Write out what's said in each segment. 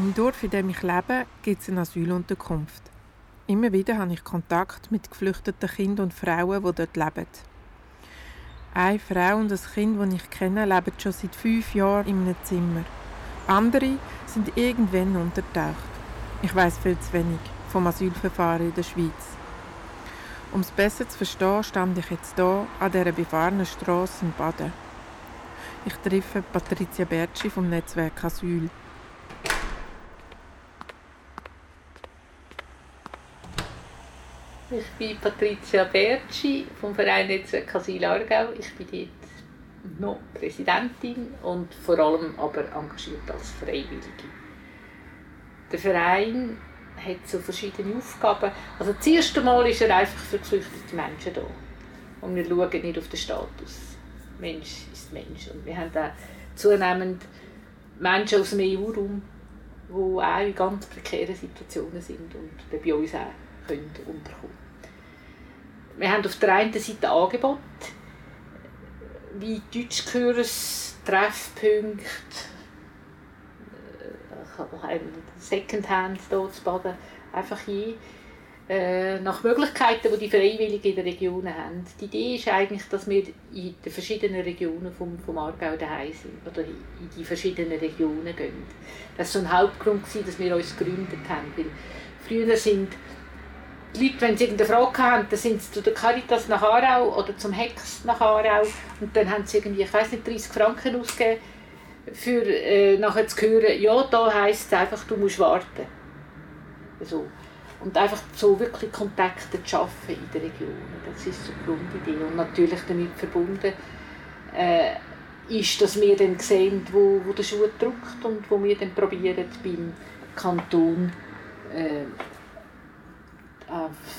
Im Dorf, in dem ich lebe, gibt es eine Asylunterkunft. Immer wieder habe ich Kontakt mit geflüchteten Kindern und Frauen, die dort leben. Eine Frau und ein Kind, das ich kenne, leben schon seit fünf Jahren in einem Zimmer. Andere sind irgendwann untertaucht. Ich weiß viel zu wenig vom Asylverfahren in der Schweiz. Um es besser zu verstehen, stand ich jetzt hier an dieser befahrenen Straße in Baden. Ich treffe Patricia Bertschi vom Netzwerk Asyl. Ich bin Patricia Bertschi vom Verein Netzwerk Asyl Aargau. Ich bin dort noch Präsidentin und vor allem aber engagiert als Freiwillige. Der Verein hat so verschiedene Aufgaben. Also das erste Mal ist er einfach für geflüchtete Menschen da. Und wir schauen nicht auf den Status. Mensch ist Mensch. Und wir haben auch zunehmend Menschen aus dem EU-Raum, die auch in ganz prekären Situationen sind und bei uns auch können unterkommen Wir haben auf der einen Seite Angebot, wie Deutschkurs, Treffpunkte, Secondhand hier zu baden, einfach je äh, nach Möglichkeiten, die die Freiwilligen in den Regionen haben. Die Idee ist eigentlich, dass wir in den verschiedenen Regionen vom, vom Aargau daheim sind oder in die verschiedenen Regionen gehen. Das war so ein Hauptgrund, dass wir uns gegründet haben. Weil früher sind Leute, wenn sie irgendeine Frage haben, dann sind sie zu der Caritas nach Aarau oder zum Hex nach Aarau und dann haben sie irgendwie, ich weiß nicht, 30 Franken ausgegeben für äh, nachher zu hören, ja, da heisst es einfach, du musst warten. So. Und einfach so wirklich Kontakte zu schaffen in den Regionen, das ist so die Grundidee. Und natürlich damit verbunden äh, ist, dass wir dann sehen, wo, wo der Schuh drückt und wo wir dann probieren, beim Kanton äh,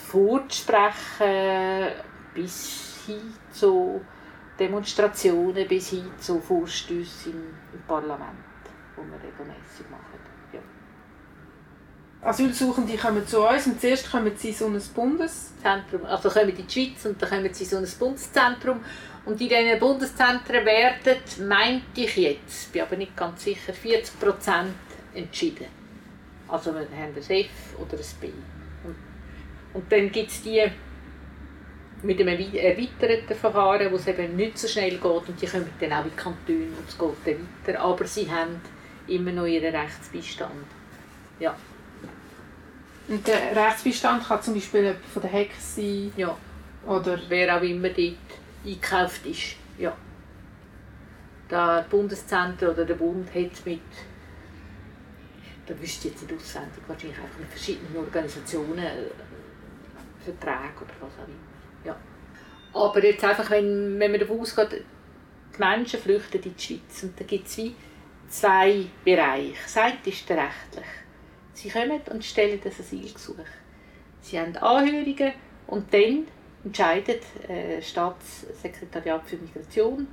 vorzusprechen, bis hin zu Demonstrationen bis hin zu Vorstößen im, im Parlament, die wir regelmäßig machen. Ja. Asylsuchende kommen zu uns und zuerst kommen sie in so ein Bundeszentrum. Also kommen in die Schweiz und dann kommen sie in so ein Bundeszentrum. Und in diesen Bundeszentren werden, meinte ich jetzt, bin aber nicht ganz sicher, 40 Prozent entschieden. Also wir haben ein F oder ein B. Und, dann gibt es die mit einem erweiterten Verfahren, wo es eben nicht so schnell geht und die kommen dann auch in die Kantone und es geht dann weiter. Aber sie haben immer noch ihren Rechtsbeistand. Ja. Und der Rechtsbeistand kann zum Beispiel von der Hex sein? Ja. Oder? Wer auch immer dort eingekauft ist. Ja. Der Bundeszentrum oder der Bund hat mit da wüsste ich jetzt nicht auswendig, wahrscheinlich einfach mit verschiedenen Organisationen äh, Verträge oder was auch immer. Ja. Aber jetzt einfach, wenn, wenn man davon ausgeht, die Menschen flüchten in die Schweiz und da gibt es wie zwei Bereiche. Das eine ist der rechtliche. Sie kommen und stellen das Asylgesuch. Sie haben Anhörungen und dann entscheidet äh, das Staatssekretariat für Migration,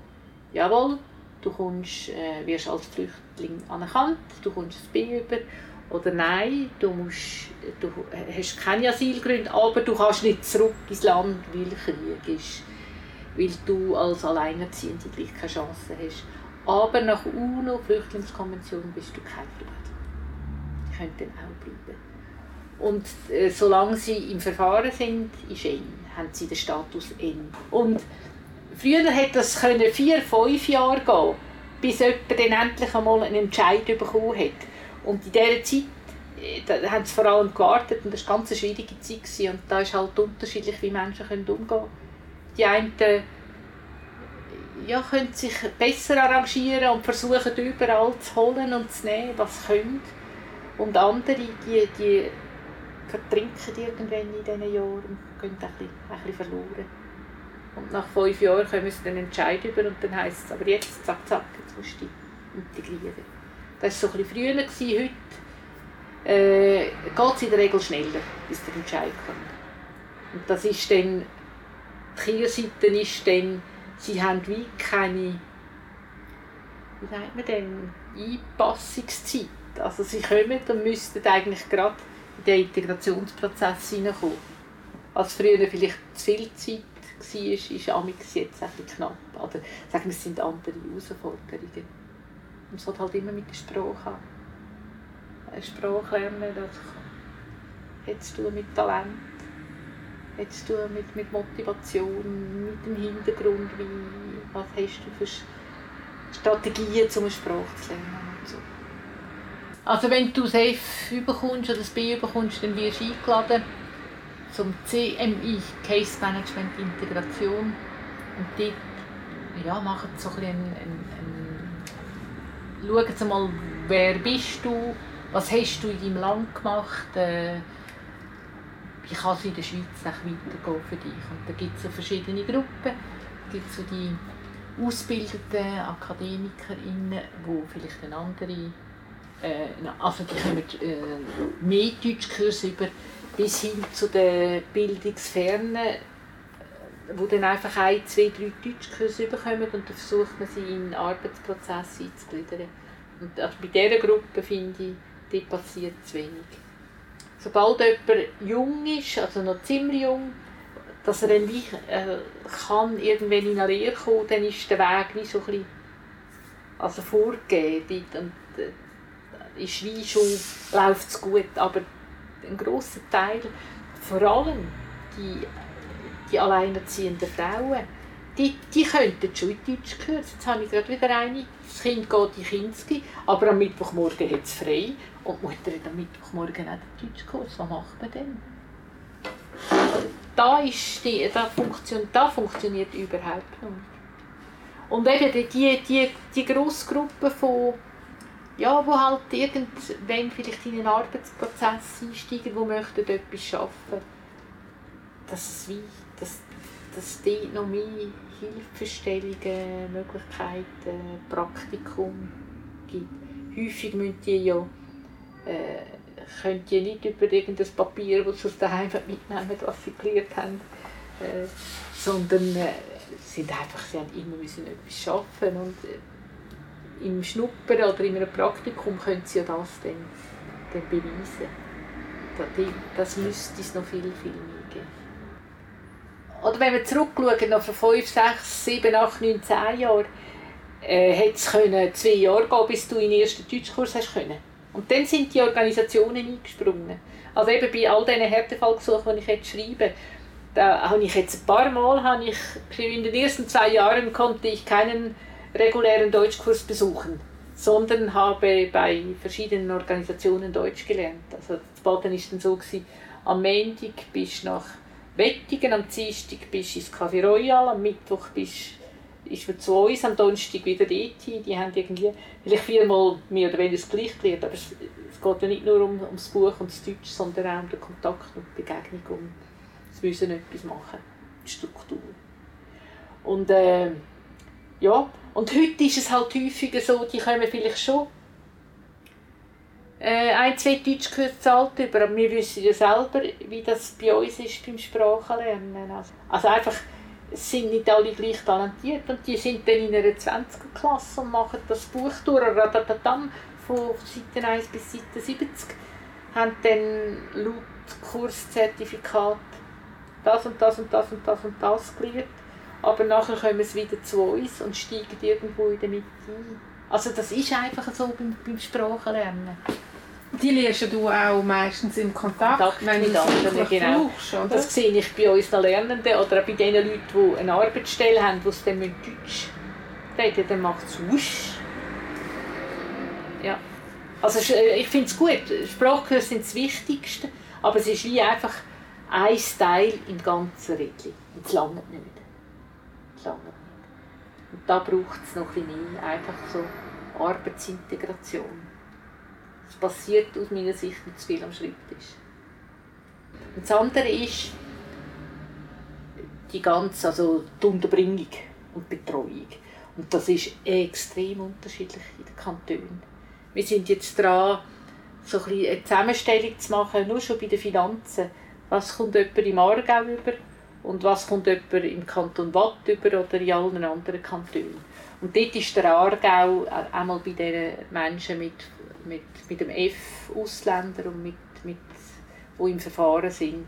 jawohl, du kommst, äh, wirst als Flüchtling anerkannt, du kommst das B über oder nein, du, musst, du hast keine Asylgründe, aber du kannst nicht zurück ins Land, weil Krieg ist, weil du als Alleinerziehende gleich keine Chance hast. Aber nach UNO-Flüchtlingskonvention bist du kein Flüchtling. Die können dann auch bleiben. Und äh, solange sie im Verfahren sind, ist N, haben sie den Status N. Und früher hätte das können vier, fünf Jahre gehen, bis jemand dann endlich einmal einen Entscheid bekommen hat. Und in dieser Zeit äh, da haben sie vor allem gewartet und das war eine ganz schwierige Zeit. Gewesen. Und da ist halt unterschiedlich, wie Menschen umgehen können. Die einen ja, können sich besser arrangieren und versuchen überall zu holen und zu nehmen, was sie können. Und andere, die, die vertrinken irgendwann in diesen Jahren und gehen ein bisschen, ein bisschen verloren. Und nach fünf Jahren können sie dann entscheiden und dann heisst es, aber jetzt, zack, zack, jetzt musst du dich integrieren. Das war so ein früher. Gewesen. Heute äh, geht es in der Regel schneller, bis der Entscheid kommt. Und das ist dann, die Kehrseite ist dann, sie haben wie keine, wie nennt man denn, Einpassungszeit. Also sie kommen und müssten eigentlich gerade in den Integrationsprozess hineinkommen. Als früher vielleicht zu viel Zeit war, ist Amix jetzt ein bisschen knapp. Oder sagen wir, es sind andere Herausforderungen. Und es hat halt immer mit der Sprache eine Sprache lernen, das hat zu tun mit Talent, hat zu tun mit, mit Motivation, mit dem Hintergrund, wie, was hast du für Strategien, um eine Sprache zu lernen und so. Also wenn du das F bekommst oder das B bekommst, dann wirst du eingeladen zum CMI, Case Management Integration. Und dort ja, machen so ein ein, Sie mal, wer bist du, was hast du in deinem Land gemacht, äh, wie kann es in der Schweiz weitergehen für dich. Und da gibt es so verschiedene Gruppen, es gibt so die ausgebildeten AkademikerInnen, die vielleicht eine andere, äh, also die kommen äh, mehr Deutschkurse über, bis hin zu den Bildungsfernen, wo dann einfach ein, zwei, drei Deutschkurse bekommen und dann versucht man sie in den Arbeitsprozess einzugliedern. Und also bei dieser Gruppe finde ich, die passiert zu wenig. Sobald jemand jung ist, also noch ziemlich jung, dass er dann äh, kann irgendwann in eine Lehre kommen, dann ist der Weg wie so ein bisschen also vorgegeben. Und äh, ist wie schon läuft es gut, aber ein grosser Teil, vor allem die, die alleinerziehenden Frauen, die, die könnten schon in Deutsch hören. Jetzt habe ich gerade wieder eine, das Kind geht in Kinski, aber am Mittwochmorgen hat es frei und die Mutter hat am Mittwochmorgen auch den Deutschkurs. Was macht man denn? Da, ist die, da, funktioniert, da funktioniert überhaupt nicht. Und eben die, die, die grosse Gruppe von ja, wo halt irgendwann vielleicht in einen Arbeitsprozess einsteigen, wo möchten etwas arbeiten, dass es wie, dass, dass dort noch mehr Hilfestellungen, Möglichkeiten, Praktikum gibt. Häufig müssen die ja, äh, können die nicht über irgendein Papier, das sie aus daheim mitnehmen, was sie gelernt haben, äh, sondern äh, sind einfach, sie haben immer müssen etwas schaffen und äh, im Schnuppern oder in einem Praktikum können sie ja das dann, dann beweisen. Das müsste es noch viel, viel mehr. Oder wenn wir zurückschauen, noch vor 5, 6, 7, 8, 9, 10 Jahren, äh, hätte es können zwei Jahre gehen, bis du in den ersten Deutschkurs hast können. Und dann sind die Organisationen eingesprungen. Also eben bei all diesen Härtefallgesuchen, die ich jetzt schreibe, da habe ich jetzt ein paar Mal, habe ich, in den ersten zwei Jahren konnte ich keinen regulären Deutschkurs besuchen, sondern habe bei verschiedenen Organisationen Deutsch gelernt. Also das Baden war dann so, gewesen, am Montag bist du nach Wettigen, am Dienstag bist du ins Café Royal, am Mittwoch bist ist man zu uns, am Donnerstag wieder dort Die haben irgendwie vielleicht viermal mehr oder weniger das gleiche gelernt, aber es, es geht ja nicht nur um, um das Buch und das Deutsch, sondern auch um den Kontakt und die Begegnung, um das Müssen etwas machen, die Struktur. Und äh, ja, und heute ist es halt häufiger so, die kommen vielleicht schon äh, ein, zwei Deutschkurse gezahlt über, aber wir wissen ja selber, wie das bei uns ist beim Sprachenlernen. Also, also einfach, es sind nicht alle gleich talentiert und die sind dann in einer 20er-Klasse und machen das Buch durch, ratatatam, von Seite 1 bis Seite 70, haben dann laut Kurszertifikat das und das und das und das und das gelernt aber nachher kommen sie wieder zu uns und steigen irgendwo in der Mitte ein. Also das ist einfach so beim, beim Sprachenlernen. Die lernst du auch meistens im Kontakt, Kontakt wenn mit anderen, genau. Brauchst, oder? Das sehe ich bei unseren Lernenden oder bei den Leuten, die eine Arbeitsstelle haben, die dann Deutsch reden dann macht es wusch. Ja. Also äh, ich finde es gut, Sprachkurse sind das Wichtigste, aber es ist wie einfach ein Teil im ganzen Rädchen. Und es langt nicht lange nicht. Und da braucht es noch ein mehr, einfach so Arbeitsintegration. Es passiert aus meiner Sicht nicht zu viel am Schreibtisch. Und das andere ist die ganze, also die Unterbringung und Betreuung. Und das ist extrem unterschiedlich in den Kantonen. Wir sind jetzt dran, so ein eine Zusammenstellung zu machen, nur schon bei den Finanzen. Was kommt jemand im Aargau über? und was kommt jemand im Kanton Watt über oder in allen anderen Kantonen. Und dort ist der Aargau einmal bei den Menschen mit, mit, mit dem F Ausländer und mit, mit, die im Verfahren sind,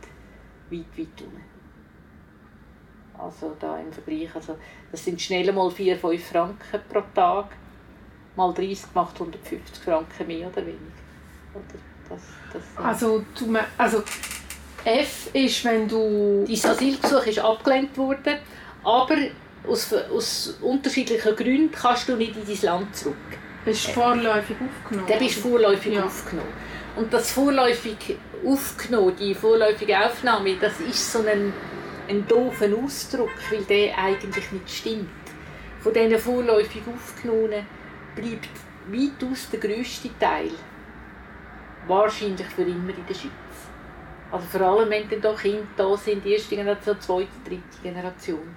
weit, weit unten. Also da im Vergleich, also das sind schnell mal 4, 5 Franken pro Tag, mal 30 macht 150 Franken mehr oder weniger. Oder das, das, Also, du, also F ist, wenn du... Dein Asylgesuch ist abgelehnt worden, aber aus, aus unterschiedlichen Gründen kannst du nicht in dein Land zurück. Bist vorläufig aufgenommen. Dann bist du vorläufig Ja. aufgenommen. Und das vorläufig aufgenommen, die vorläufige Aufnahme, das ist so ein, ein doofer Ausdruck, weil der eigentlich nicht stimmt. Von diesen vorläufig Aufgenommenen bleibt weitaus der grösste Teil wahrscheinlich für immer in der Schweiz. Also vor allem, wenn dann da Kinder da sind, die erste Generation, zweite, dritte Generation.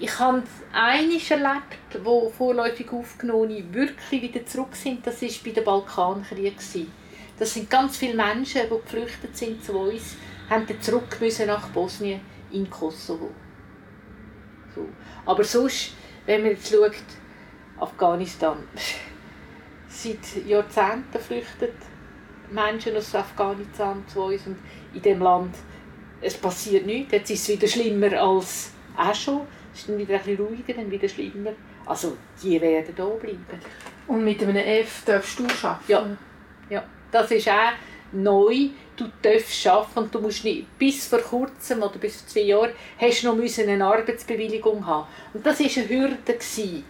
Ich habe eines erlebt, wo vorläufig Aufgenommene wirklich wieder zurück sind. Das war bei den Balkankriegen. Das sind ganz viele Menschen, die geflüchtet sind zu uns, haben dann zurück müssen nach Bosnien in Kosovo. So. Aber sonst, wenn man jetzt schaut, Afghanistan, seit Jahrzehnten flüchten Menschen aus Afghanistan zu uns und in dem Land es passiert nichts. Jetzt ist es wieder schlimmer als auch schon. Es ist dann wieder ein bisschen ruhiger, dann wieder schlimmer. Also die werden da bleiben. Und mit einem F darfst du arbeiten? Ja. Ja, das ist auch neu. Du darfst arbeiten und du musst nicht, bis vor kurzem oder bis vor zwei Jahren, hast du noch müssen eine Arbeitsbewilligung haben. Und das war eine Hürde. Gewesen.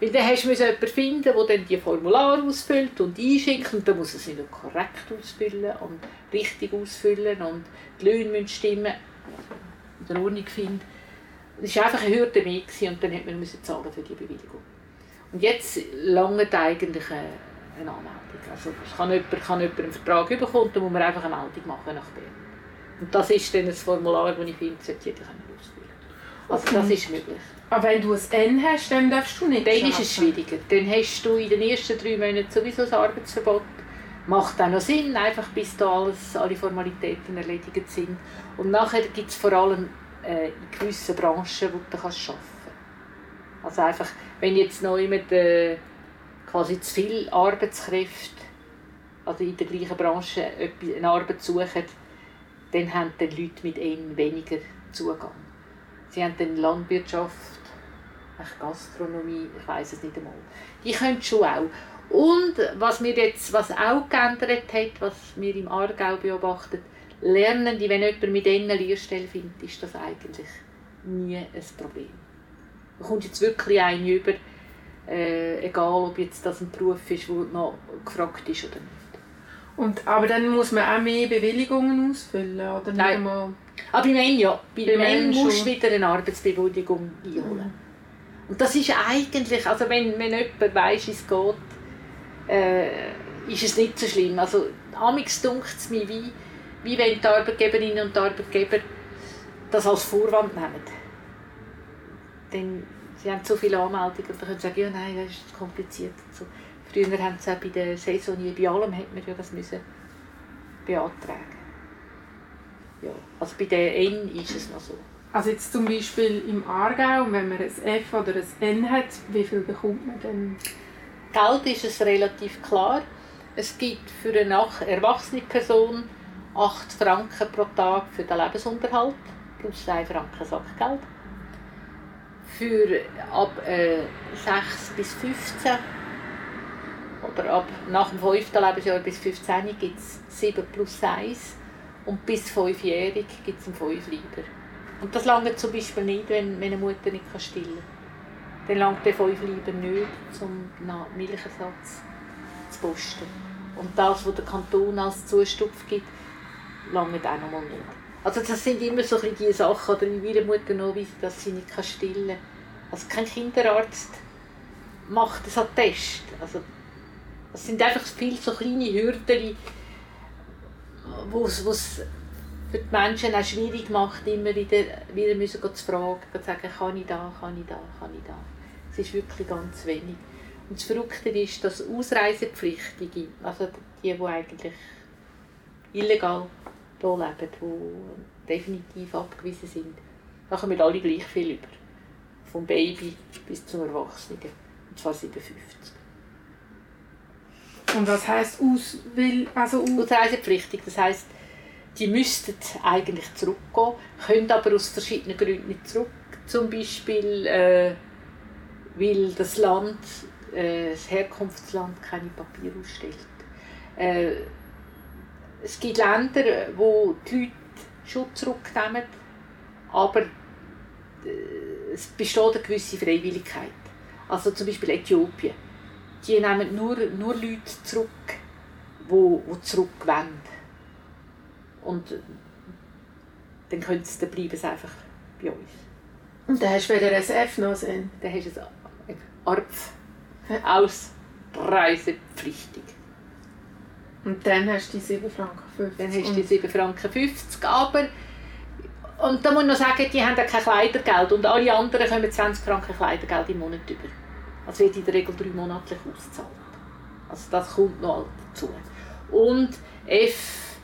Weil dann hast du müssen jemanden finden, der dann die Formulare ausfüllt und einschickt und dann muss er sie noch korrekt ausfüllen und richtig ausfüllen und die Löhne müssen stimmen und eine Ordnung finden. Das war einfach eine Hürde mehr gewesen, und dann hat man müssen zahlen für die Bewilligung. Und jetzt langt eigentlich eine, eine Anmeldung. Also es kann jemand, kann jemand einen Vertrag bekommen, dann muss man einfach eine Meldung machen nach Bern. Und das ist dann ein Formular, das ich finde, sollte jeder ausfüllen Also das ist möglich. Aber wenn du ein N hast, dann darfst du nicht Dann ist es schwieriger. Dann hast du in den ersten drei Monaten sowieso ein Arbeitsverbot. Macht auch noch Sinn, einfach bis da alles, alle Formalitäten erledigt sind. Und nachher gibt es vor allem äh, in gewissen Branchen, wo du kannst arbeiten kannst. Also einfach, wenn jetzt noch jemand äh, quasi zu viele Arbeitskräfte, also in der gleichen Branche eine Arbeit suchen, dann haben die Leute mit ihnen weniger Zugang. Sie haben dann Landwirtschaft, Gastronomie, ich weiß es nicht einmal. Die können schon auch. Und was mir jetzt, was auch geändert hat, was wir im Aargau beobachtet, lernen die, wenn jemand mit ihnen eine Lehrstelle findet, ist das eigentlich nie ein Problem. Man kommt jetzt wirklich einen über, äh, egal ob jetzt das ein Beruf ist, der noch gefragt ist oder nicht. Und, aber dann muss man auch mehr Bewilligungen ausfüllen, oder? Nein. einmal- Aber beim N ja. Bei Beim dem N N musst du wieder eine Arbeitsbewilligung einholen. Und das ist eigentlich, also wenn, wenn jemand weiss, wie es geht, äh, ist es nicht so schlimm. Also amix dunkt es mir wie, wie wenn die Arbeitgeberinnen und Arbeitgeber das als Vorwand nehmen. Denn sie haben so viele Anmeldungen und dann können sie sagen, ja nein, das ist zu kompliziert. So. Früher haben sie auch bei der Saison, bei allem hat man ja das müssen beantragen. Ja, also bei der N ist es noch so. Also jetzt zum Beispiel im Aargau, wenn man ein F oder ein N hat, wie viel bekommt man dann? Geld ist es relativ klar. Es gibt für eine erwachsene Person 8 Franken pro Tag für den Lebensunterhalt plus 1 Franken Sackgeld. Für ab äh, 6 bis 15 oder ab nach dem 5. Lebensjahr bis 15 gibt es 7 plus 1 und bis 5-jährig gibt es einen 5 Liter. Und das lange zum Beispiel nicht, wenn, wenn eine Mutter nicht kann stillen kann. Dann langt der 5 Liter nicht, um nach Milchersatz zu posten. Und das, was der Kanton als Zustupf gibt, langt auch noch mal nicht. Also das sind immer so die Sachen, oder wie will eine Mutter noch wissen, dass sie nicht kann stillen kann. Also kein Kinderarzt macht das Attest. Also das sind einfach viel so kleine Hürden, wo es für die Menschen auch schwierig macht, immer wieder, wieder müssen zu fragen, zu sagen, kann ich da, kann ich da, kann ich da. Es ist wirklich ganz wenig. Und das Verrückte ist, dass Ausreisepflichtige, also die, die eigentlich illegal hier leben, die definitiv abgewiesen sind, da kommen alle gleich viel über. Vom Baby bis zum Erwachsenen. Und zwar 57. Und was heisst aus, will, also aus, Ausreisepflichtig, das heisst, die müssten eigentlich zurückgehen, können aber aus verschiedenen Gründen nicht zurück. Zum Beispiel, äh, weil das Land, äh, das Herkunftsland keine Papiere ausstellt. Äh, es gibt Länder, wo die Leute schon zurücknehmen, aber äh, es besteht eine gewisse Freiwilligkeit. Also zum Beispiel Äthiopien. Die nehmen nur, nur Leute zurück, die, die zurückwenden. Und dann können sie, dann bleiben sie einfach bei uns. Und dann hast du wieder SF noch sehen? Dann hast du ein ARPF. Ausreisepflichtig. Und dann hast du die 7 Franken 50. Dann hast du die 7 Franken 50, aber und da muss ich noch sagen, die haben ja kein Kleidergeld und alle anderen kommen 20 Franken Kleidergeld im Monat über. Das wird in der Regel drei monatlich ausgezahlt. Also das kommt noch dazu. Und F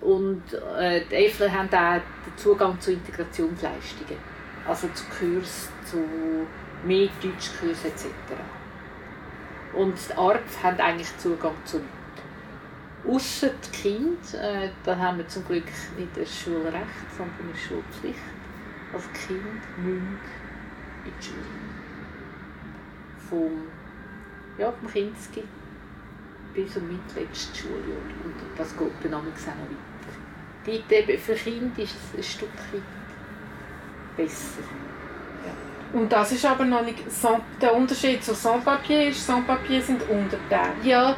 und äh, die Effler haben auch den Zugang zu Integrationsleistungen. Also zu Kurs, zu mehr Deutschkurs etc. Und die ARPF haben eigentlich Zugang zu Ausser die Kinder, äh, da haben wir zum Glück nicht das Schulrecht, sondern eine Schulpflicht. Also Kinder müssen in die Schule. Vom, ja, vom Kinski bis zum mitletzten Schuljahr. Und das geht dann auch noch weiter. Dort eben für Kinder ist es ein Stück weit besser. Und das ist aber noch nicht der Unterschied zu Sans-Papier ist, Sans-Papier sind Unterteile. Ja,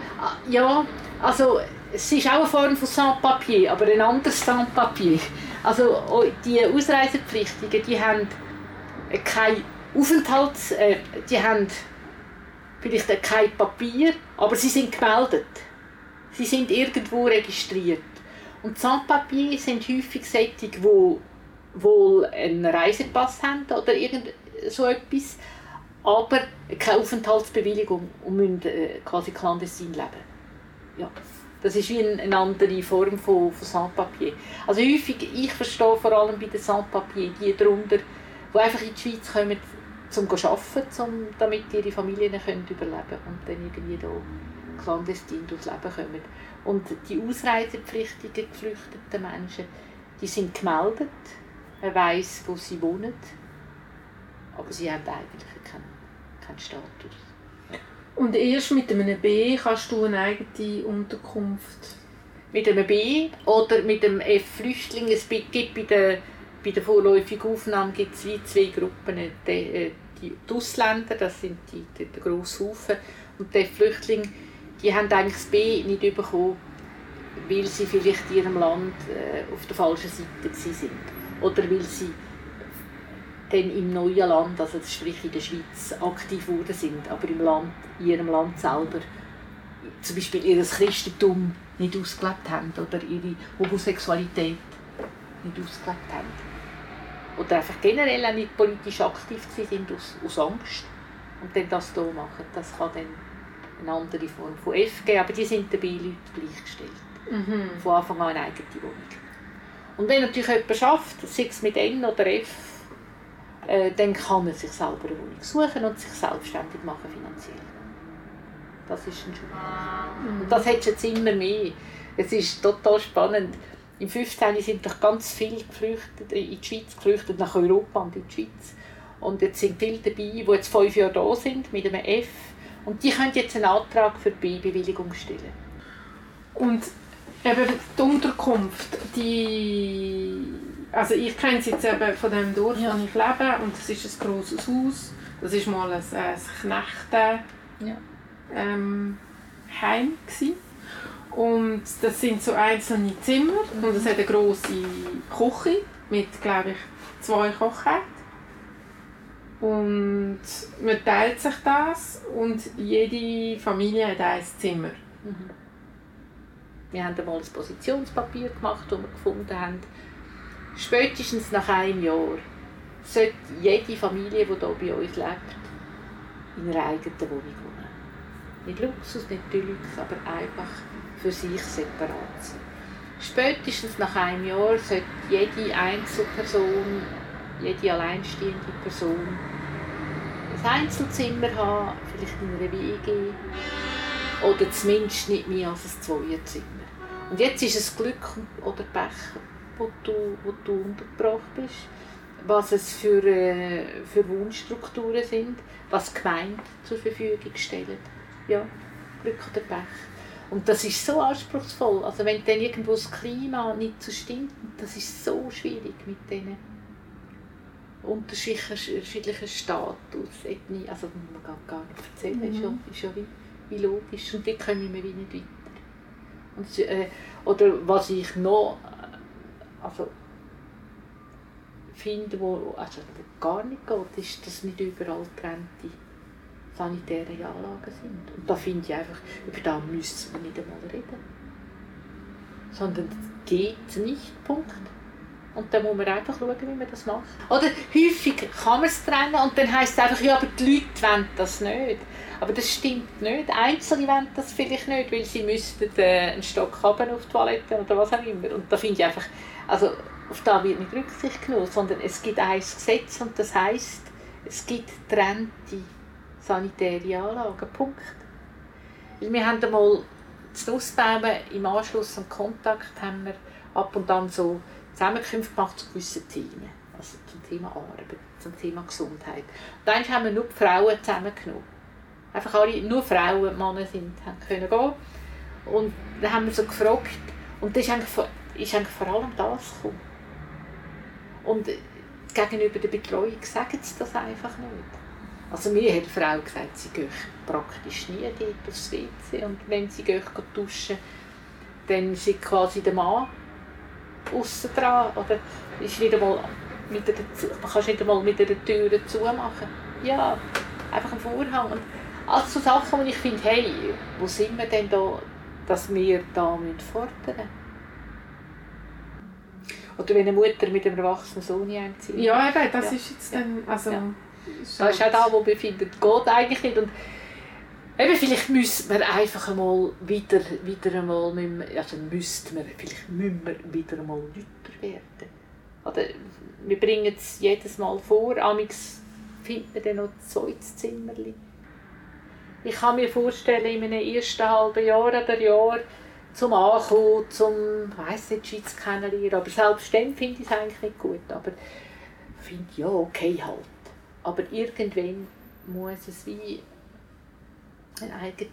ja, also es ist auch eine Form von Sans-Papier, aber ein anderes Sans-Papier. Also die Ausreisepflichtigen, die haben kein Aufenthalts... Äh, die haben vielleicht kein Papier, aber sie sind gemeldet. Sie sind irgendwo registriert. Und Sans-Papier sind häufig solche, die wohl einen Reisepass haben oder irgend so etwas, aber keine Aufenthaltsbewilligung und müssen äh, quasi clandestin leben. Ja. Das ist wie eine andere Form von, von Sans-Papier. Also häufig, ich verstehe vor allem bei den Sans-Papier die darunter, die einfach in die Schweiz kommen, um zu arbeiten, um, damit ihre Familien können überleben können und dann irgendwie da clandestin durchs Leben kommen. Und die ausreisepflichtigen geflüchteten Menschen, die sind gemeldet, man weiß, wo sie wohnen, aber sie haben eigentlich keinen, keinen Status. Und erst mit einem B kannst du eine eigene Unterkunft? Mit einem B oder mit einem F-Flüchtling. Es gibt bei der, bei der vorläufigen Aufnahme gibt es zwei Gruppen. Die, äh, die, Ausländer, das sind die, die, der grosse Haufen, und die Flüchtlinge, die haben eigentlich das B nicht bekommen, weil sie vielleicht in ihrem Land äh, auf der falschen Seite sind. Oder weil sie dann im neuen Land, also sprich in der Schweiz, aktiv geworden sind, aber im Land, in ihrem Land selber zum Beispiel ihr Christentum nicht ausgelebt haben oder ihre Homosexualität nicht ausgelebt haben. Oder einfach generell auch nicht politisch aktiv sind aus, aus Angst und dann das hier machen. Das kann dann eine andere Form von F geben, aber die sind dabei Leute gleichgestellt. Mhm. Von Anfang an eine eigene Wohnung. Und wenn natürlich jemand schafft, sei es mit N oder F, äh, dann kann man sich selber eine Wohnung suchen und sich selbstständig machen finanziell. Das ist ein Schub. Und das hat jetzt immer mehr. Es ist total spannend. Im 15. sind doch ganz viele geflüchtet, in die Schweiz geflüchtet, nach Europa und in die Schweiz. Und jetzt sind viele dabei, die jetzt fünf Jahre da sind, mit einem F. Und die können jetzt einen Antrag für die B-Bewilligung stellen. Und eben die Unterkunft, die also ich kenne es jetzt eben von dem Dorf, ja. wo ich lebe und es ist ein grosses Haus. Das war mal ein, ein Knechte ja. ähm, Heim gewesen. Und das sind so einzelne Zimmer mhm. und es hat eine grosse Küche mit, glaube ich, zwei Kochherd. Und man teilt sich das und jede Familie hat ein Zimmer. Mhm. Wir haben einmal ein Positionspapier gemacht, das wir gefunden haben spätestens nach einem Jahr sollte jede Familie, die hier bei uns lebt, in einer eigenen Wohnung wohnen. Nicht Luxus, nicht Deluxe, aber einfach für sich separat sein. Spätestens nach einem Jahr sollte jede Einzelperson, jede alleinstehende Person ein Einzelzimmer haben, vielleicht in einer WG oder zumindest nicht mehr als ein Zweierzimmer. Und jetzt ist es Glück oder Pech, wo du, wo du untergebracht bist, was es für, äh, für Wohnstrukturen sind, was die Gemeinde zur Verfügung stellt. Ja, Glück oder Pech. Und das ist so anspruchsvoll. Also wenn dann irgendwo das Klima nicht so stimmt, das ist so schwierig mit diesen unterschiedlichen Status, Ethnie, also man kann gar nicht erzählen, mhm. ist ja, ist ja wie, wie logisch und dort kommen wir wie nicht weiter. Und, äh, oder was ich noch also, finde, wo also, gar nicht geht, ist, dass nicht überall getrennte sanitäre Anlagen sind. Und da finde ich einfach, über das müssen wir nicht einmal reden. Sondern geht nicht, Punkt. Und dann muss man einfach schauen, wie man das macht. Oder häufig kann man es trennen und dann heisst es einfach, ja, aber die Leute wollen das nicht. Aber das stimmt nicht. Einzelne wollen das vielleicht nicht, weil sie müssten äh, einen Stock haben auf die Toilette oder was auch immer. Und da finde ich einfach, also auf da wird nicht Rücksicht genommen, sondern es gibt ein Gesetz und das heisst, es gibt trennte sanitäre Anlagen. Punkt. Weil wir haben einmal zu Nussbaumen im Anschluss an Kontakt haben wir ab und an so Zusammenkünfte gemacht zu gewissen Themen. Also zum Thema Arbeit, zum Thema Gesundheit. Und dann haben wir nur die Frauen zusammengenommen. Einfach alle, nur Frauen, Männer sind, haben können gehen. Und dann haben wir so gefragt, und das ist eigentlich vor, ist eigentlich vor allem das gekommen. Und gegenüber der Betreuung sagen sie das einfach nicht. Also mir hat die Frau gesagt, sie geht praktisch nie dort aufs WC und wenn sie geht duschen, dann sind quasi der Mann aussen dran oder ist nicht einmal mit der, man kann nicht einmal mit der Tür zumachen. Ja, einfach ein Vorhang. Und alles so Sachen, wo ich finde, hey, wo sind wir denn da, dass wir da fordern müssen? Oder wenn eine Mutter mit einem erwachsenen Sohn einzieht. Ja, eben, das ja. ist jetzt dann, also... Ja. Das ist auch da, wo wir finden, geht eigentlich nicht. Und eben, vielleicht müssen wir einfach einmal wieder, wieder einmal, also müssten wir, vielleicht müssen wir wieder einmal lauter werden. Oder wir bringen es jedes Mal vor, amix findet man dann noch ein zweites Zimmerchen. Ich kann mir vorstellen, in einem ersten halben Jahr oder Jahr zum Ankommen, zum, weiss nicht, Schweiz aber selbst dann finde ich es eigentlich nicht gut. Aber ich finde, ja, okay halt. Aber irgendwann muss es wie eine eigene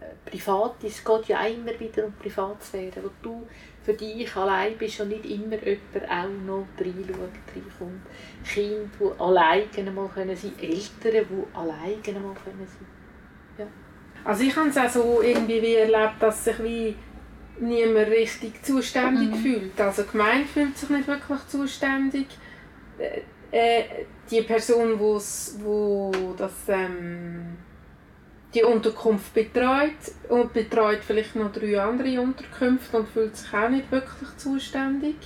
äh, Privat, es geht ja immer wieder um Privatsphäre, wo du für dich allein bist und nicht immer jemand auch noch reinschaut, reinkommt. Kinder, die alleine mal können sein Eltern, die alleine mal können sein ja. Also ich habe es auch so irgendwie wie erlebt, dass sich wie niemand richtig zuständig mhm. fühlt. Also die Gemeinde fühlt sich nicht wirklich zuständig. Äh, äh, die Person, wo's, wo das, ähm, die Unterkunft betreut und betreut vielleicht noch drei andere Unterkünfte und fühlt sich auch nicht wirklich zuständig.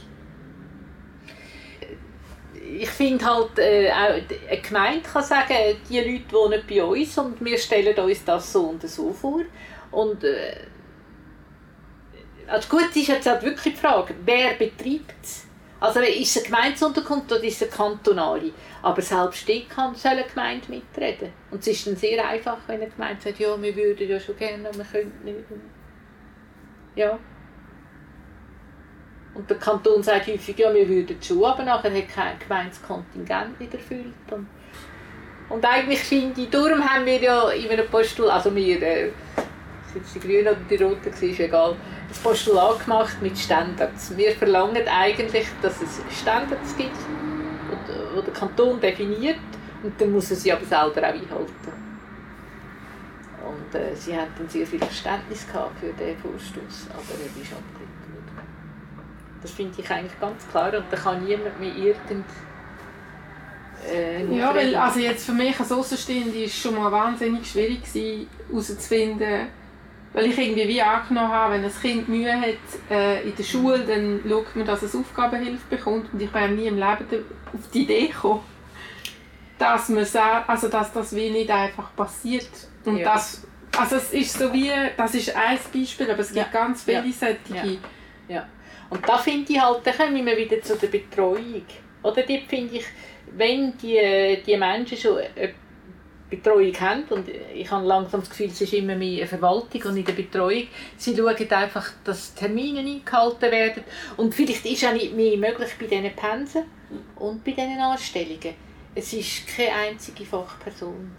Ich finde halt, äh, auch eine Gemeinde kann sagen, die Leute wohnen bei uns und wir stellen uns das so und so vor. Und äh, also gut ist jetzt halt wirklich die Frage, wer betreibt es? Also ist es eine Gemeindeunterkunft oder ist es eine kantonale? Aber selbst die kann, soll eine Gemeinde mitreden. Und es ist dann sehr einfach, wenn eine Gemeinde sagt, ja, wir würden ja schon gerne, wir könnten nicht. Ja. Und der Kanton sagt häufig, ja, wir würden schon, aber nachher hat kein Gemeindekontingent nicht erfüllt. Und, und eigentlich finde ich, darum haben wir ja in einem Postulat, also wir, äh, sind die Grünen oder die Roten, ist egal, das Postulat gemacht mit Standards. Wir verlangen eigentlich, dass es Standards gibt, die der Kanton definiert und dann muss er sie aber selber auch einhalten. Und äh, sie dann sehr viel Verständnis gehabt für diesen Vorstoß, aber er ist abgelehnt. Das finde ich eigentlich ganz klar und da kann niemand mehr irgend äh, ja, weil also jetzt für mich als Außenstehende war es schon mal wahnsinnig schwierig herauszufinden, weil ich irgendwie wie angenommen habe, wenn ein Kind Mühe hat äh, in der Schule, dann schaut man, dass es Aufgabenhilfe bekommt. Und ich bin nie im Leben auf die Idee gekommen, dass, man also dass das wie nicht einfach passiert. Und ja. das, also es ist so wie, das ist ein Beispiel, aber es gibt ja. ganz viele ja. solche. Ja. ja. Und da finde ich halt, da kommen wir wieder zu der Betreuung. Oder dort finde ich, wenn die, die Menschen schon Betreuung haben und ich habe langsam das Gefühl, es ist immer mehr eine Verwaltung und in der Betreuung. Sie schauen einfach, dass Termine eingehalten werden und vielleicht ist auch nicht mehr möglich bei diesen Pensen und bei diesen Anstellungen. Es ist keine einzige Fachperson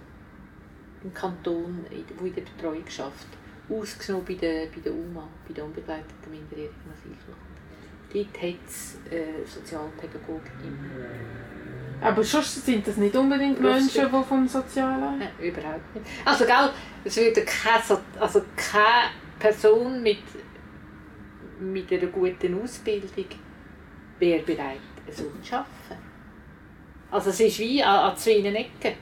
im Kanton, die in der Betreuung schafft. ausgenommen bei der, bei der UMA, bei der unbegleiteten minderjährigen Asylsucht. Dort hat es Sozialpädagoginnen. Aber sonst sind das nicht unbedingt Menschen, die vom Sozialen... Nein, überhaupt nicht. Also, gell, es würde keine, also keine Person mit, mit einer guten Ausbildung wäre bereit, so zu arbeiten. Also es ist wie an, an zwei Ecken.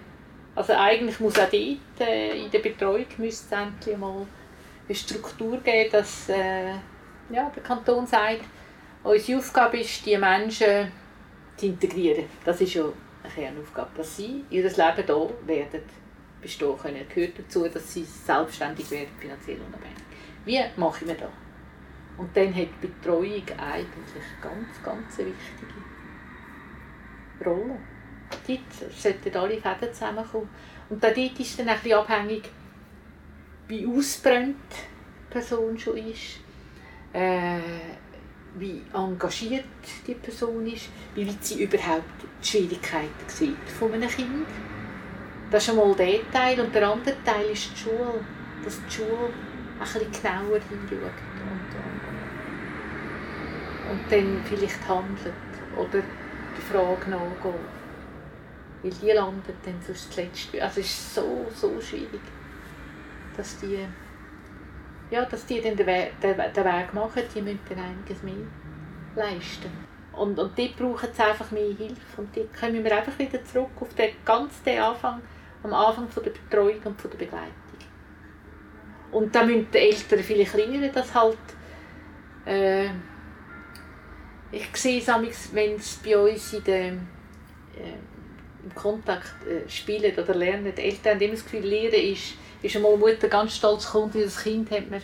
Also eigentlich muss auch dort äh, in der Betreuung müsste es mal eine Struktur geben, dass äh, ja, der Kanton sagt, unsere Aufgabe ist, die Menschen zu integrieren. Das ist ja eine Kernaufgabe, dass sie ihr Leben hier werden bestehen können. gehört dazu, dass sie selbstständig werden, finanziell unabhängig. Wie machen wir das? Und dann hat die Betreuung eigentlich ganz, ganz eine wichtige Rolle. Dort sollten alle Fäden zusammenkommen. Und dort ist es dann ein bisschen abhängig, wie ausbrennt die Person schon ist, äh, wie engagiert die Person ist, wie weit sie überhaupt die Schwierigkeiten sieht von einem Kind. Das ist einmal der Teil. Und der andere Teil ist die Schule. Dass die Schule bisschen genauer hinschaut und, und, dann vielleicht handelt oder die Frage nachgeht. Weil die landen dann sonst zuletzt. Also es ist so, so schwierig, dass die ja, dass die den Weg, den, Weg machen, die müssen dann einiges mehr leisten. Und, und dort brauchen sie einfach mehr Hilfe. Und dort kommen wir einfach wieder zurück auf den ganz Anfang, am Anfang von der Betreuung und von der Begleitung. Und da müssen die Eltern vielleicht lernen, dass halt äh, ich sehe es wenn es bei uns in der, äh, im Kontakt äh, spielen oder lernen, die Eltern haben immer das Gefühl, Lehren ist ist einmal Mutter ganz stolz gekommen, das Kind hat mir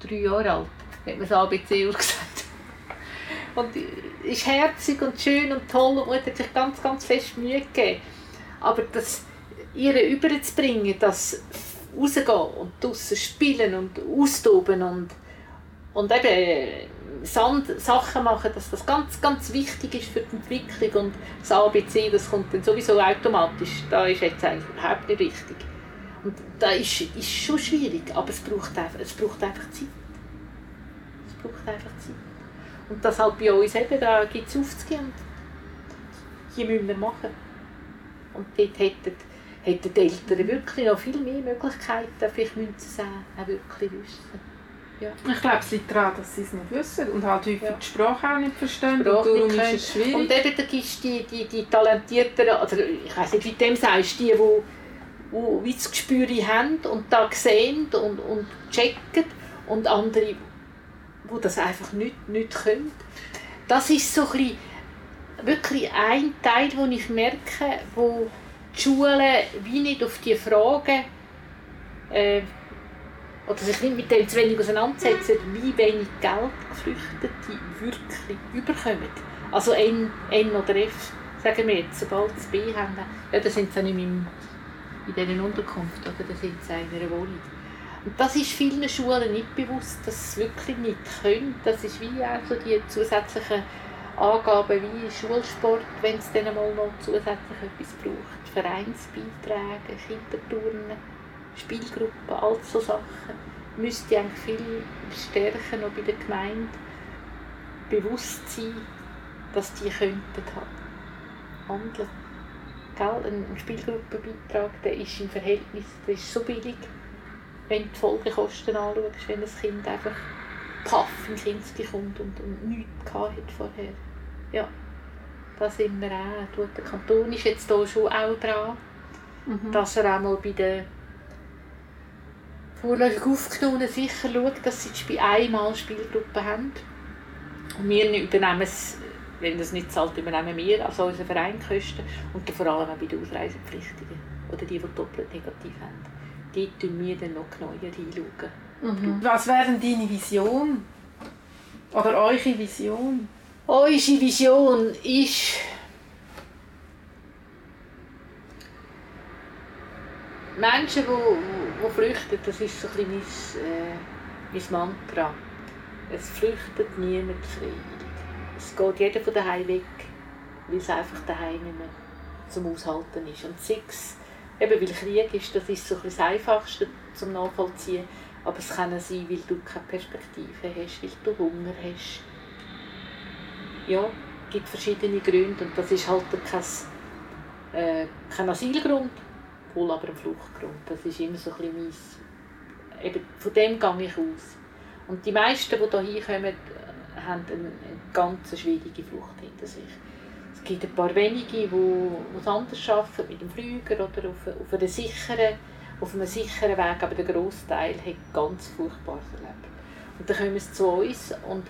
drei Jahre alt, hat mir das ABC gesagt. Und ist herzig und schön und toll und Mutter hat sich ganz, ganz fest Mühe gegeben. Aber das ihr überzubringen, das rausgehen und draußen spielen und austoben und, und eben Sand, Sachen machen, dass das ganz, ganz wichtig ist für die Entwicklung und das ABC, das kommt dann sowieso automatisch. Da ist jetzt eigentlich überhaupt nicht wichtig. Das ist, ist schon schwierig, aber es braucht, einfach, es braucht einfach Zeit. Es braucht einfach Zeit. Und das halt bei uns eben, da gibt es aufzugehen und hier müssen wir machen. Und dort hätten, hätten die Eltern wirklich noch viel mehr Möglichkeiten, vielleicht müssen sie es auch, wirklich wissen. Ja. Ich glaube, es liegt daran, dass sie es nicht wissen und halt häufig ja. die Sprache auch nicht verstehen. und darum ist es schwierig. Und eben da gibt es die, die, die talentierten, also ich weiß nicht, wie du dem sagst, die, die die das Gespür haben und da sehen und, und checken und andere, die das einfach nicht, nicht können. Das ist so ein wirklich ein Teil, wo ich merke, wo die Schulen wie nicht auf die Fragen äh, oder sich nicht mit dem zu wenig auseinandersetzen, wie wenig Geld Geflüchtete wirklich überkommen. Also N, N oder F, sagen wir jetzt, sobald sie B haben, ja, dann sind sie nicht mehr in dieser Unterkunft oder da in einer Wohnung. Und das ist vielen Schulen nicht bewusst, dass sie wirklich nicht können. Das ist wie auch so die zusätzlichen Angaben wie Schulsport, wenn es dann mal noch zusätzlich etwas braucht. Vereinsbeiträge, Kinderturnen, Spielgruppen, all so Sachen. Müsste eigentlich viel stärker noch bei der Gemeinde bewusst sein, dass die könnten handeln Gell? Ein Spielgruppenbeitrag der ist im Verhältnis der ist so billig, wenn du die Folgekosten anschaust, wenn ein Kind einfach paff ins Kinski kommt und, und nichts hat vorher. Ja, da sind wir auch. Der Kanton ist jetzt hier schon auch dran, mhm. dass er auch mal bei den vorläufig Aufgenommenen sicher schaut, dass sie bei einmal Spielgruppen haben. Und wir übernehmen es wenn das nicht zahlt, übernehmen wir, also unsere Verein Kosten und vor allem auch bei den Ausreisepflichtigen oder die, die doppelt negativ haben. Dort schauen wir dann noch genauer hinschauen. Mhm. Was wäre denn deine Vision? Oder eure Vision? Unsere Vision ist, Menschen, die, die flüchten, das ist so ein bisschen mein, äh, mein Mantra. Es flüchtet niemand freiwillig es geht jeder von daheim weg, weil es einfach daheim nicht mehr zum Aushalten ist. Und sechs, eben weil Krieg ist, das ist so das Einfachste zum Nachvollziehen. Aber es kann sein, weil du keine Perspektive hast, weil du Hunger hast. Ja, es gibt verschiedene Gründe und das ist halt kein, äh, kein Asylgrund, wohl aber ein Fluchtgrund. Das ist immer so ein bisschen meins. Eben, von dem gehe ich aus. Und die meisten, die hier hinkommen, haben eine, ganz schwierige Flucht hinter sich. Es gibt ein paar wenige, die es anders arbeiten, mit dem Flüger oder auf, auf, einer sicheren, auf einem sicheren Weg, aber der Großteil hat ganz furchtbares erlebt. Und dann kommen sie zu uns und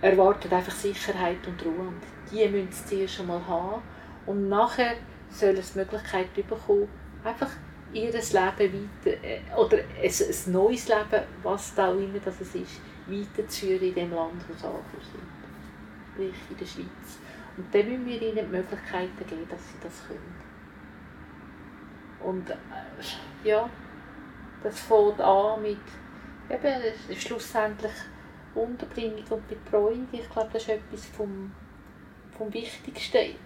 erwarten einfach Sicherheit und Ruhe. Und die müssen sie zuerst schon mal haben. Und nachher sollen sie die Möglichkeit bekommen, einfach ihr Leben weiter, äh, oder ein, ein neues Leben, was da auch immer das ist, weiterzuführen in dem Land, wo sie angekommen sind. Sprich in der Schweiz. Und dann müssen wir ihnen die Möglichkeiten geben, dass sie das können. Und äh, ja, das fängt an mit eben, schlussendlich Unterbringung und Betreuung. Ich glaube, das ist etwas vom, vom Wichtigsten.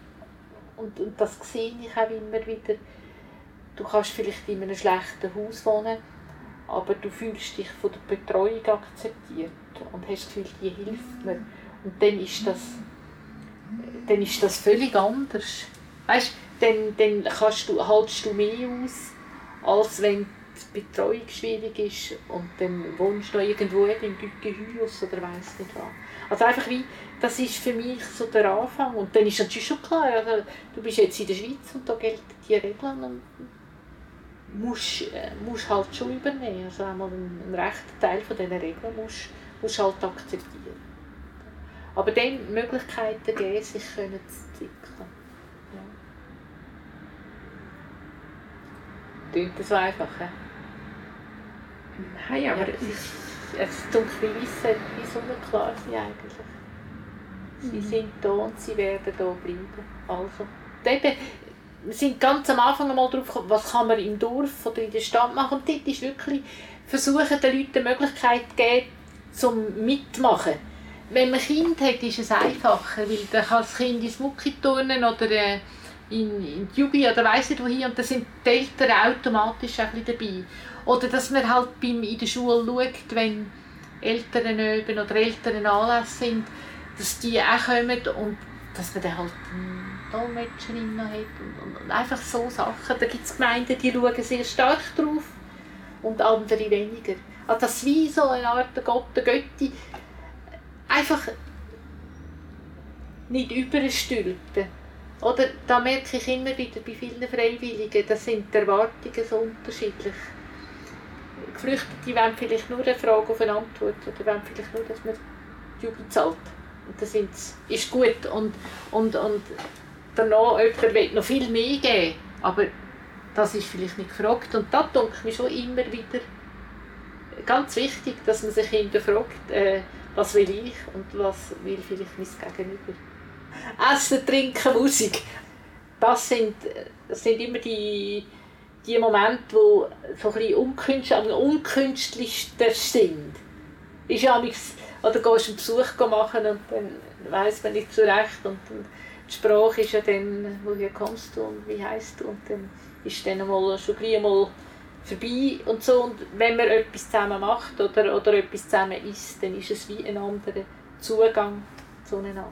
Und, und das sehe ich auch immer wieder. Du kannst vielleicht in einem schlechten Haus wohnen, aber du fühlst dich von der Betreuung akzeptiert und hast das Gefühl, die hilft mir. Und dann ist das, dann ist das völlig anders. Weißt, dann, dann kannst du, haltst du mehr aus, als wenn die Betreuung schwierig ist und dann wohnst du irgendwo im Gehüs oder weiss nicht was. Also einfach wie, das ist für mich so der Anfang und dann ist natürlich schon klar, also, du bist jetzt in der Schweiz und da gelten die Regeln und musst, äh, musst halt schon übernehmen. Also einmal einen, rechten Teil von diesen Regeln musst, musst halt akzeptieren. Aber dann Möglichkeiten geben, sich können zu entwickeln. Ja. Klingt das so einfach, he? Nein, aber ja, es ist, es dunkle Wissen, wie so klar sie eigentlich. Sie mhm. sind da und sie werden da bleiben. Also, eben, wir sind ganz am Anfang einmal drauf gekommen, was kann man im Dorf oder in der Stadt machen. Und dort ist wirklich versuchen, den Leuten die Möglichkeit zu geben, zum Mitmachen. Wenn man Kind hat, ist es einfacher, weil dann kann das Kind ins Mucki turnen oder äh, in, die Jubi oder weiss nicht wohin und dann sind die Eltern automatisch bisschen dabei. Oder dass man halt in der Schule schaut, wenn Eltern üben oder Eltern Anlässe sind, dass die auch kommen und dass man dann halt Dolmetscherin noch hat und, und, und, einfach so Sachen. Da gibt es Gemeinden, die schauen sehr stark drauf und andere weniger. Also das wie so eine Art Gott, der Götti einfach nicht überstülpen. Oder da merke ich immer wieder bei vielen Freiwilligen, da sind die Erwartungen so unterschiedlich. Geflüchtete wollen vielleicht nur eine Frage auf eine Antwort oder wollen vielleicht nur, dass man die Jugend zahlt. Und das ist gut. Und, und, und danach jemand will noch viel mehr geben, aber das ist vielleicht nicht gefragt. Und da denke ich mir schon immer wieder ganz wichtig, dass man sich hinterfragt, äh, was will ich und was will vielleicht mein Gegenüber. Essen, Trinken, Musik, das sind, das sind immer die, die Momente, die so ein unkünstlich, am unkünstlichsten sind. Ist ja oder gehst einen Besuch machen und dann weiß man nicht zurecht und dann die Sprache ist ja dann, woher kommst du und wie heißt du und dann ist dann mal schon gleich mal vorbei und so und wenn man etwas zusammen macht oder, oder etwas zusammen isst, dann ist es wie ein anderer Zugang zueinander.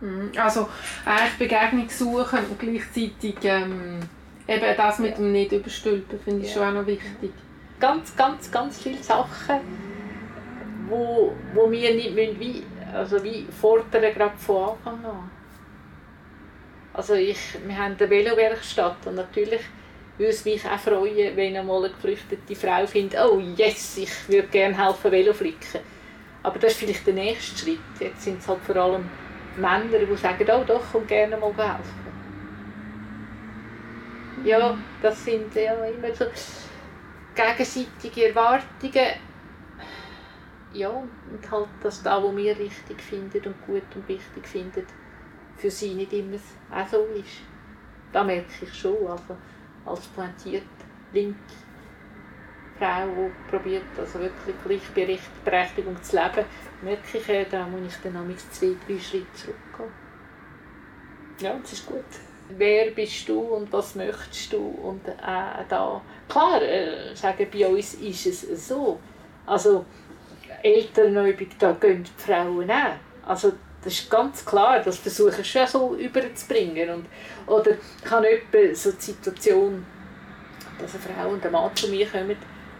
Mhm. Also eigentlich Begegnung suchen und gleichzeitig ähm, eben das mit dem nicht überstülpen finde ich ja. schon auch noch wichtig. Ganz, ganz, ganz viele Sachen, wo, wo wir nicht müssen, wie also wie fordern gerade von Anfang an. Also ich, wir haben eine Velowerkstatt und natürlich würde es mich auch freuen, wenn einmal eine geflüchtete Frau findet, oh yes, ich würde gerne helfen Velo flicken. Aber das ist vielleicht der nächste Schritt. Jetzt sind es halt vor allem Männer, die sagen, oh doch, komm gerne mal helfen. Ja, das sind ja immer so gegenseitige Erwartungen ja, und halt, dass da, wo wir richtig finden und gut und wichtig finden, für sie nicht immer auch so ist. Da merke ich schon, also als pointiert linke Frau, die probiert, also wirklich Gleichberechtigung zu leben, merke ich, da muss ich dann zwei, drei Schritte zurückgehen. Ja, das ist gut. wer bist du und was möchtest du und äh, da klar äh, sagen bei uns ist es so also Elternübung da gehen die Frauen auch. Also das ist ganz klar das versuche ich schon so überzubringen. Und oder ich habe etwa so die Situation dass eine Frau und ein Mann zu mir kommen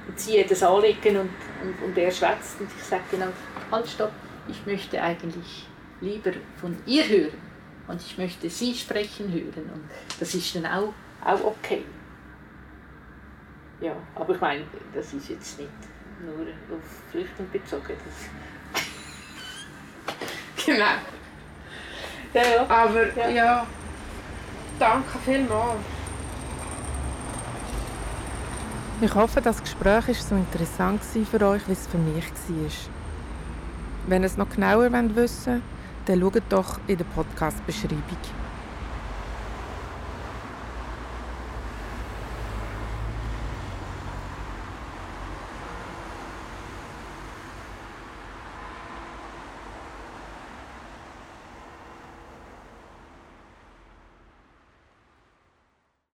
und sie das anlegen und, und, und er schwätzt. Und ich sage genau halt stopp ich möchte eigentlich lieber von ihr hören. Und ich möchte sie sprechen hören. Und das ist dann auch, auch okay. Ja, aber ich meine, das ist jetzt nicht nur auf Flüchtlinge bezogen. Das genau. ja, ja. Aber Ja. ja, danke vielmals. Ich hoffe, das Gespräch war so interessant für euch, wie es für mich war. Wenn ihr es noch genauer wissen wollt, dann schaut doch in der Podcast-Beschreibung.